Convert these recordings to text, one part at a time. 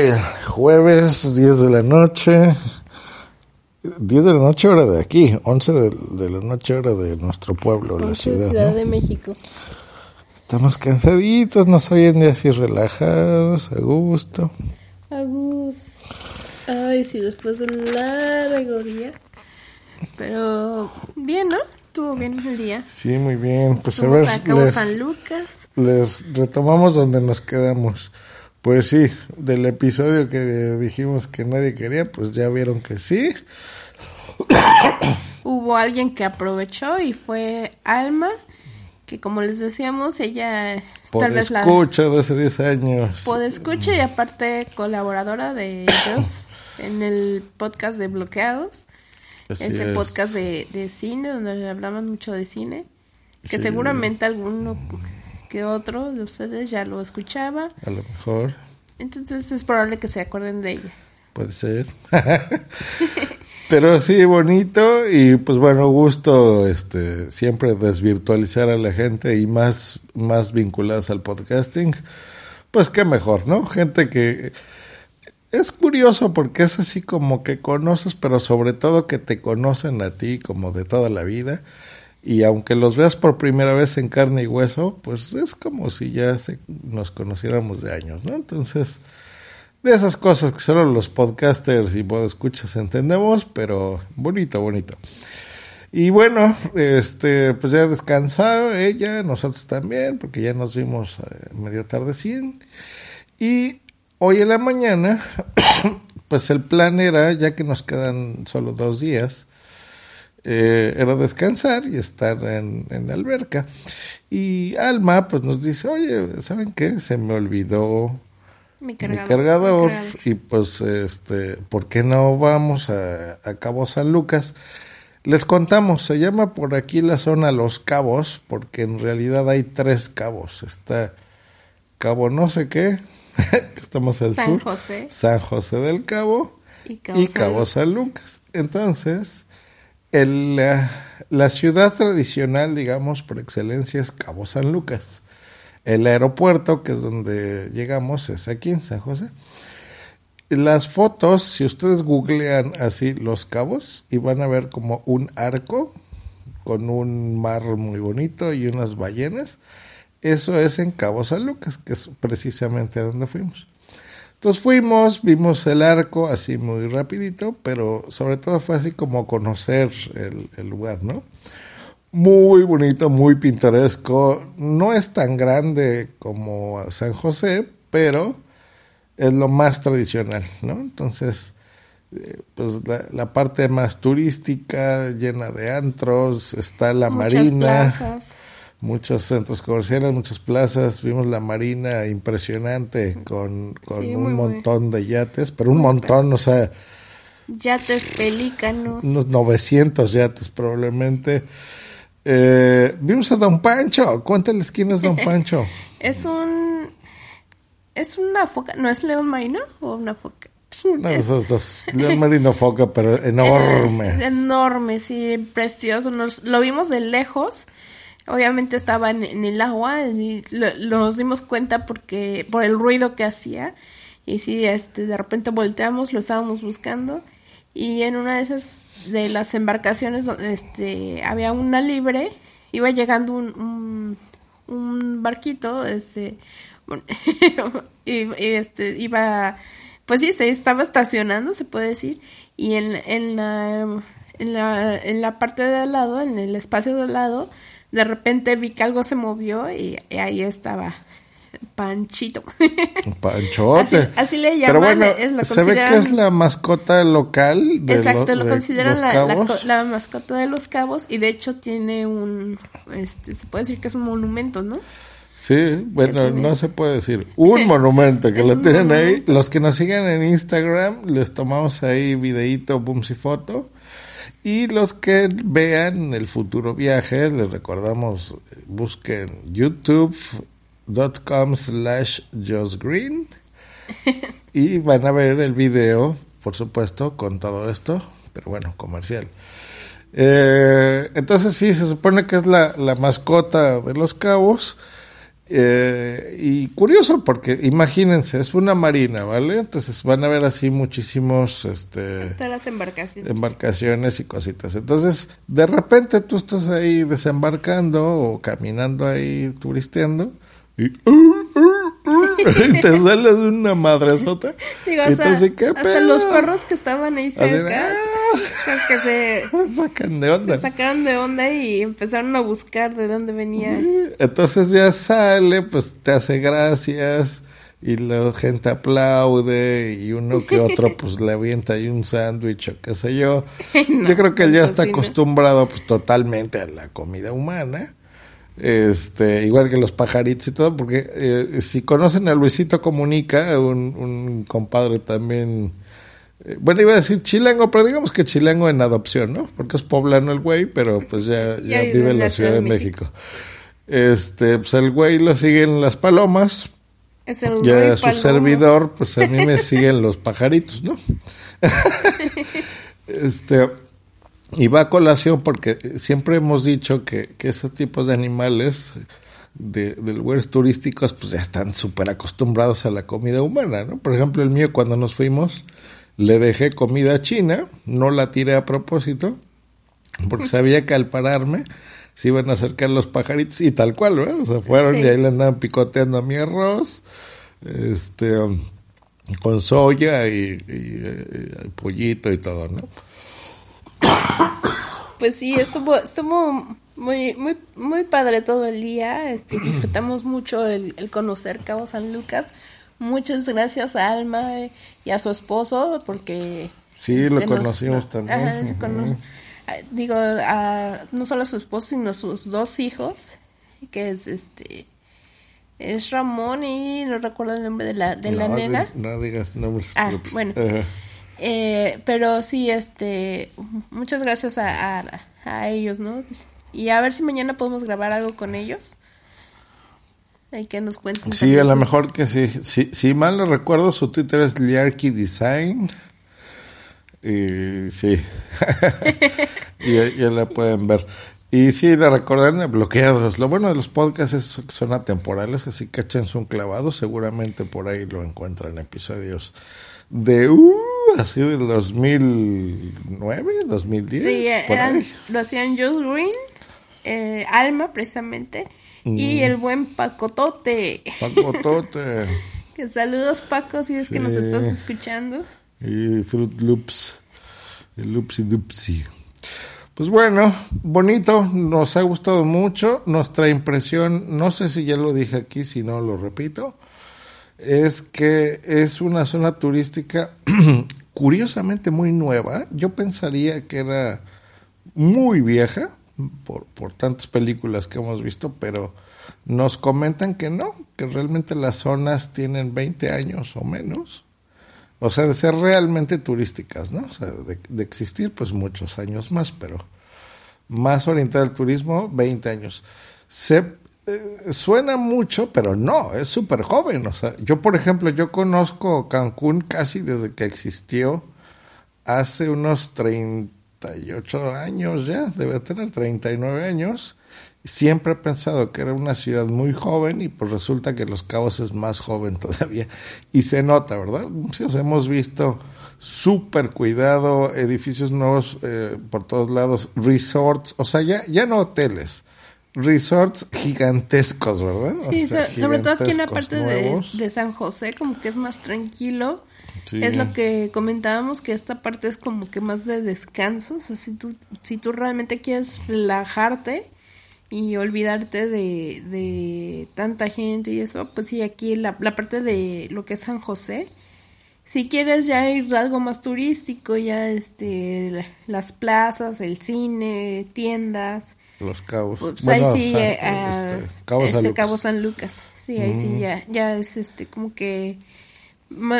Ay, jueves, 10 de la noche. 10 de la noche hora de aquí, 11 de, de la noche hora de nuestro pueblo, la ciudad. Ciudad ¿no? de México. Estamos cansaditos, nos oyen de así relajados, a gusto. Agus. Ay, sí, después de un largo día. Pero bien, ¿no? Estuvo bien el día. Sí, muy bien. Pues a ver, a les, San Lucas. les retomamos donde nos quedamos. Pues sí, del episodio que dijimos que nadie quería, pues ya vieron que sí. Hubo alguien que aprovechó y fue Alma, que como les decíamos, ella Por tal vez la escucha de hace 10 años. escucha y aparte colaboradora de ellos en el podcast de Bloqueados. Así ese es. podcast de, de cine, donde hablamos mucho de cine, que Sí. seguramente alguno que otro de ustedes ya lo escuchaba. A lo mejor, Entonces es probable que se acuerden de ella. puede ser. Pero sí, bonito y pues bueno, gusto este siempre desvirtualizar a la gente y más, más vinculadas al podcasting. Pues qué mejor, ¿no? Gente que es curioso porque es así como que conoces, pero sobre todo que te conocen a ti como de toda la vida. Y aunque los veas por primera vez en carne y hueso, pues es como si ya nos conociéramos de años, ¿no? Entonces, de esas cosas que solo los podcasters y escuchas entendemos, pero bonito, bonito. Y bueno, este, pues ya descansó ella, nosotros también, porque ya nos dimos eh, medio tardecín. Y hoy en la mañana, pues el plan era, ya que nos quedan solo dos días, eh, era descansar y estar en, en la alberca. Y Alma, pues nos dice, oye, ¿saben qué? Se me olvidó Mi cargador. cargador, mi cargador. y pues este por qué no vamos a, a Cabo San Lucas les contamos se llama por aquí la zona Los Cabos porque en realidad hay tres cabos está Cabo no sé qué estamos al San sur José. San José del Cabo Y Cabo y San Cabo Lucas. San Lucas entonces la, la ciudad tradicional digamos por excelencia es Cabo San Lucas el aeropuerto, que es donde llegamos, es aquí en San José. Las fotos, si ustedes googlean así los cabos, y van a ver como un arco con un mar muy bonito y unas ballenas. Eso es en Cabo San Lucas, que es precisamente a donde fuimos. Entonces fuimos, vimos el arco así muy rapidito, pero sobre todo fue así como conocer el, el lugar, ¿no? muy bonito, muy pintoresco. No es tan grande como San José, pero es lo más tradicional, ¿no? Entonces, eh, pues la, la parte más turística, llena de antros, está la Muchas marina, plazas. Muchos centros comerciales, muchas plazas. Vimos la marina impresionante con, con Sí, un montón de yates, pero un montón, o sea, Yates pelícanos. unos 900 yates probablemente. Eh, vimos a Don Pancho. Cuéntales quién es Don Pancho. Es un. Es una foca. ¿No es león marino o una foca? Es una de esas dos. León Marino Foca, pero Es enorme. enorme, sí, precioso. Nos, lo vimos de lejos. Obviamente estaba en, el agua y lo- nos dimos cuenta porque por el ruido que hacía. Y sí, este, de repente volteamos, lo estábamos buscando. Y en una de esas de las embarcaciones donde este, había una libre, iba llegando un, un, un barquito, este, y, y, este, iba, pues sí, se estaba estacionando, se puede decir, y en, en, la, en, la, en la parte de al lado, en el espacio de al lado, de repente vi que algo se movió y, y ahí estaba Panchito. Panchote. Así- así le Pero llaman, bueno, es- lo se ve que es la mascota local de, Exacto, lo, lo de consideran Los la, la mascota de los cabos y de hecho tiene un, este, se puede decir que es un monumento, ¿no? Sí, bueno, no se puede decir. Un monumento que lo tienen ahí. Los que nos siguen en Instagram, les tomamos ahí videíto, booms y foto. Y los que vean el futuro viaje, les recordamos, busquen youtube.com slash Green y van a ver el video, por supuesto, con todo esto, pero bueno, comercial. Eh, entonces sí, se supone que es la, la mascota de los cabos Eh, y curioso porque imagínense, es una marina, ¿vale? Entonces van a ver así muchísimos este Todas las embarcaciones. embarcaciones y cositas. Entonces, de repente tú estás ahí desembarcando o caminando ahí turisteando y, y te sales una madresota. Digo, Y hasta, tú así, ¿qué hasta pedo? los perros que estaban ahí Así cerca, "Ah". que se Sacan de onda. sacaron de onda y empezaron a buscar de dónde venía. Entonces ya sale, pues te hace gracias y la gente aplaude y uno que otro pues le avienta ahí un sándwich o qué sé yo. No, yo creo que él ya está cocina. acostumbrado pues totalmente a la comida humana. Este, igual que los pajaritos y todo, porque eh, si conocen a Luisito Comunica, un, un compadre también, bueno, iba a decir chilango, pero digamos que chilango en adopción, ¿no? Porque es poblano el güey, pero pues ya, ya vive en la Ciudad de México. Este, pues el güey lo siguen las palomas, Es el ya Rey su servidor, pues a mí me siguen los pajaritos, ¿no? este, y va a colación porque siempre hemos dicho que, que ese tipo de animales de, de lugares turísticos, pues ya están súper acostumbrados a la comida humana, ¿no? Por ejemplo, el mío cuando nos fuimos, le dejé comida china, no la tiré a propósito, porque sabía que al pararme se iban a acercar los pajaritos y tal cual, ¿verdad? O sea, fueron Sí. y ahí le andaban picoteando a mi arroz, este, con soya y, y, eh, pollito y todo, ¿no? Pues sí, estuvo, estuvo muy, muy, muy padre todo el día. Este, disfrutamos mucho el, el conocer Cabo San Lucas. Muchas gracias a Alma y a su esposo porque Sí, lo este, no- conocimos no- también. ajá, ah, digo, a- no solo a su esposo, sino a sus dos hijos, que es este es Ramón y no recuerdo el nombre de la, de la no, nena. di- no digas nombres. Ah, propios. bueno. Eh, pero sí, este, muchas gracias a, a, a ellos, ¿no? Y a ver si mañana podemos grabar algo con ellos. Hay que nos cuenten. Sí, a lo mejor que sí. Si, si mal no recuerdo, su Twitter es Liarky Design. Y sí. y ya, la pueden ver. Y sí, le recordarán bloqueados. Lo bueno de los podcasts es que son atemporales, así que échense un clavado. Seguramente por ahí lo encuentran episodios de, uh, así del 2009, 2010. Sí, por eran, ahí. lo hacían Joe Green, eh, Alma precisamente, y el buen Pacotote. Pacotote Que saludos Paco, si es que nos estás escuchando. y Fruit Loops. El Loopsy Doopsy. Pues bueno, bonito, nos ha gustado mucho. Nuestra impresión, no sé si ya lo dije aquí, si no lo repito, es que es una zona turística curiosamente muy nueva. Yo pensaría que era muy vieja por, por tantas películas que hemos visto, pero nos comentan que no, que realmente las zonas tienen 20 años o menos. O sea, de ser realmente turísticas, ¿no? O sea, de, de existir, pues muchos años más, pero más orientada al turismo, 20 años. Se eh, suena mucho, pero no, es súper joven. O sea, yo, por ejemplo, yo conozco Cancún casi desde que existió, hace unos 38 años ya, debe tener 39 años. Siempre he pensado que era una ciudad muy joven y pues resulta que Los Cabos es más joven todavía. Y se nota, ¿verdad? Sea, hemos visto súper cuidado, edificios nuevos eh, por todos lados, resorts, o sea, ya, ya no hoteles, resorts gigantescos, ¿verdad? O Sí, sea, so- sobre todo aquí en la parte de, de San José, como que es más tranquilo. Sí. Es lo que comentábamos, que esta parte es como que más de descanso. O sea, si tú, si tú realmente quieres relajarte y olvidarte de, de tanta gente y eso, pues sí, aquí la, la parte de lo que es San José. Si quieres ya ir a algo más turístico, ya este la- las plazas, el cine, tiendas, Los Cabos. pues Bueno, ahí sí, San- eh, ah, este, Cabo San este, Lucas. Cabo San Lucas. Sí, ahí sí ya, ya es este como que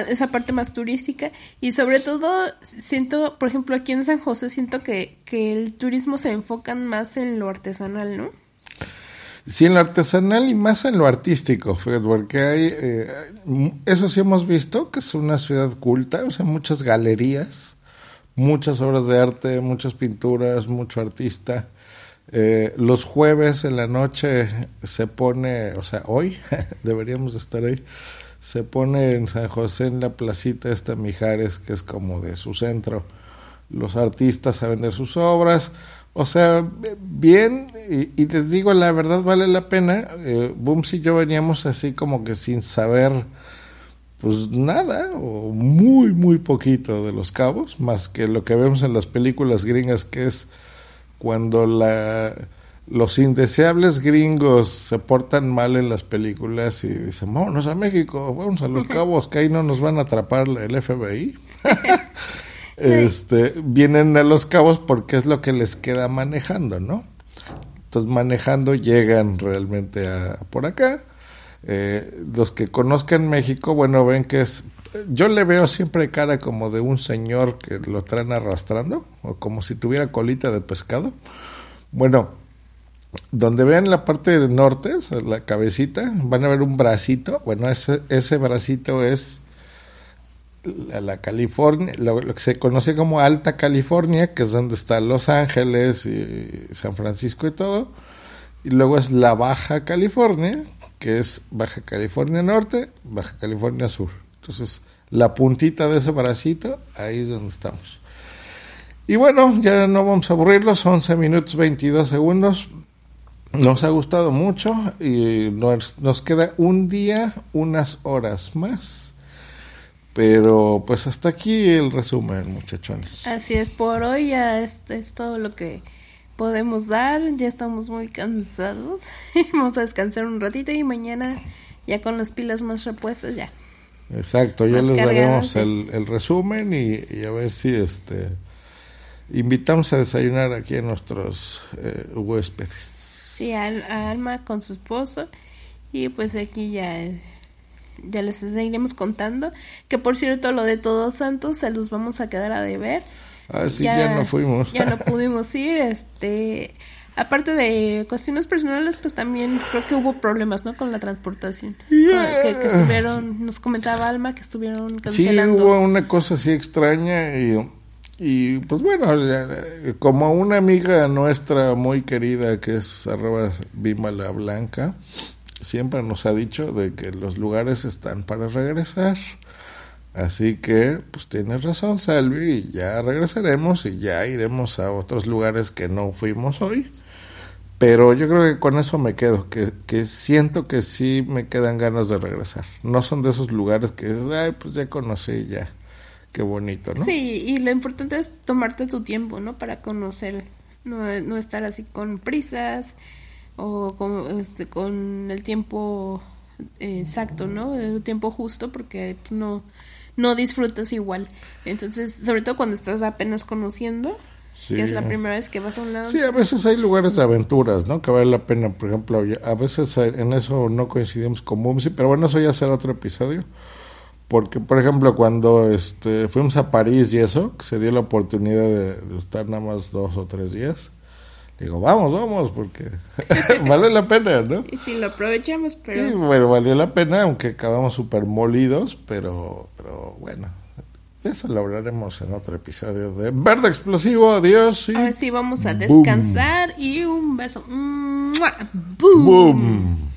esa parte más turística y sobre todo siento, por ejemplo, aquí en San José siento que, que el turismo se enfocan más en lo artesanal, ¿no? Sí, en lo artesanal y más en lo artístico, porque hay, eh, eso sí hemos visto, que es una ciudad culta, o sea, muchas galerías, muchas obras de arte, muchas pinturas, mucho artista. Eh, los jueves en la noche se pone, o sea, hoy deberíamos estar ahí, se pone en San José en la placita esta Mijares, que es como de su centro, los artistas a vender sus obras. O sea, bien, y, les digo, la verdad vale la pena. Eh, Booms y yo veníamos así como que sin saber, pues nada, o muy, muy poquito de los cabos, más que lo que vemos en las películas gringas, que es cuando la, los indeseables gringos se portan mal en las películas y dicen, vámonos a México, vamos a los cabos, que ahí no nos van a atrapar el FBI. este, vienen a los cabos porque es lo que les queda manejando, ¿no? Entonces manejando llegan realmente a, por acá. Eh, los que conozcan México, bueno, ven que es, yo le veo siempre cara como de un señor que lo traen arrastrando, o como si tuviera colita de pescado. Bueno, donde vean la parte del norte, la cabecita, van a ver un bracito. Bueno, ese, ese bracito es la, California, lo, que se conoce como Alta California, que es donde está Los Ángeles y San Francisco y todo. Y luego es la Baja California, que es Baja California Norte, Baja California Sur. Entonces, la puntita de ese bracito, ahí es donde estamos. Y bueno, ya no vamos a aburrirlos, 11 minutos 22 segundos. Nos ha gustado mucho y nos, nos queda un día, unas horas más pero pues hasta aquí el resumen, muchachones. Así es, por hoy ya es, es todo lo que podemos dar. Ya estamos muy cansados. Vamos a descansar un ratito y mañana ya con las pilas más repuestas ya. Exacto, ya les daremos el, el, resumen y, a ver si este invitamos a desayunar aquí a nuestros eh, huéspedes. Sí, a, a, Alma con su esposo y pues aquí ya ya les seguiremos contando. Que por cierto, lo de Todos Santos se los vamos a quedar a deber. Ah, sí, ya, no fuimos. Ya no pudimos ir, este... Aparte de cuestiones personales, pues también creo que hubo problemas, ¿no? Con la transportación. Que, estuvieron, nos comentaba Alma que estuvieron cancelando. Sí, hubo una cosa así extraña y, y pues bueno, como una amiga nuestra muy querida que es arroba Bimala Blanca, siempre nos ha dicho de que los lugares están para regresar. Así que, pues tienes razón, Salvi, ya regresaremos y ya iremos a otros lugares que no fuimos hoy. Pero yo creo que con eso me quedo, que, que siento que sí me quedan ganas de regresar. No son de esos lugares que dices, ay, pues ya conocí, ya. Qué bonito, ¿no? Sí, y lo importante es tomarte tu tiempo, ¿no? Para conocer, no, no estar así con prisas o con, este, con el tiempo exacto, ¿no? El tiempo justo porque no, no disfrutas igual. Entonces, sobre todo cuando estás apenas conociendo, que es la primera vez que vas a un lado. Sí, a veces hay lugares de aventuras, ¿no? Que vale la pena, por ejemplo, a veces en eso no coincidimos con Bumsy, pero bueno, eso ya será otro episodio. Porque, por ejemplo, cuando este, fuimos a París y eso, se dio la oportunidad de estar nada más dos o tres días Digo, vamos, vamos, porque vale la pena, ¿no? Y si lo aprovechamos, pero... Sí, bueno, valió la pena, aunque acabamos súper molidos, pero, pero bueno, eso lo hablaremos en otro episodio de Verde Explosivo. Adiós. Y... Ahora sí, vamos a descansar y un beso. ¡Boom!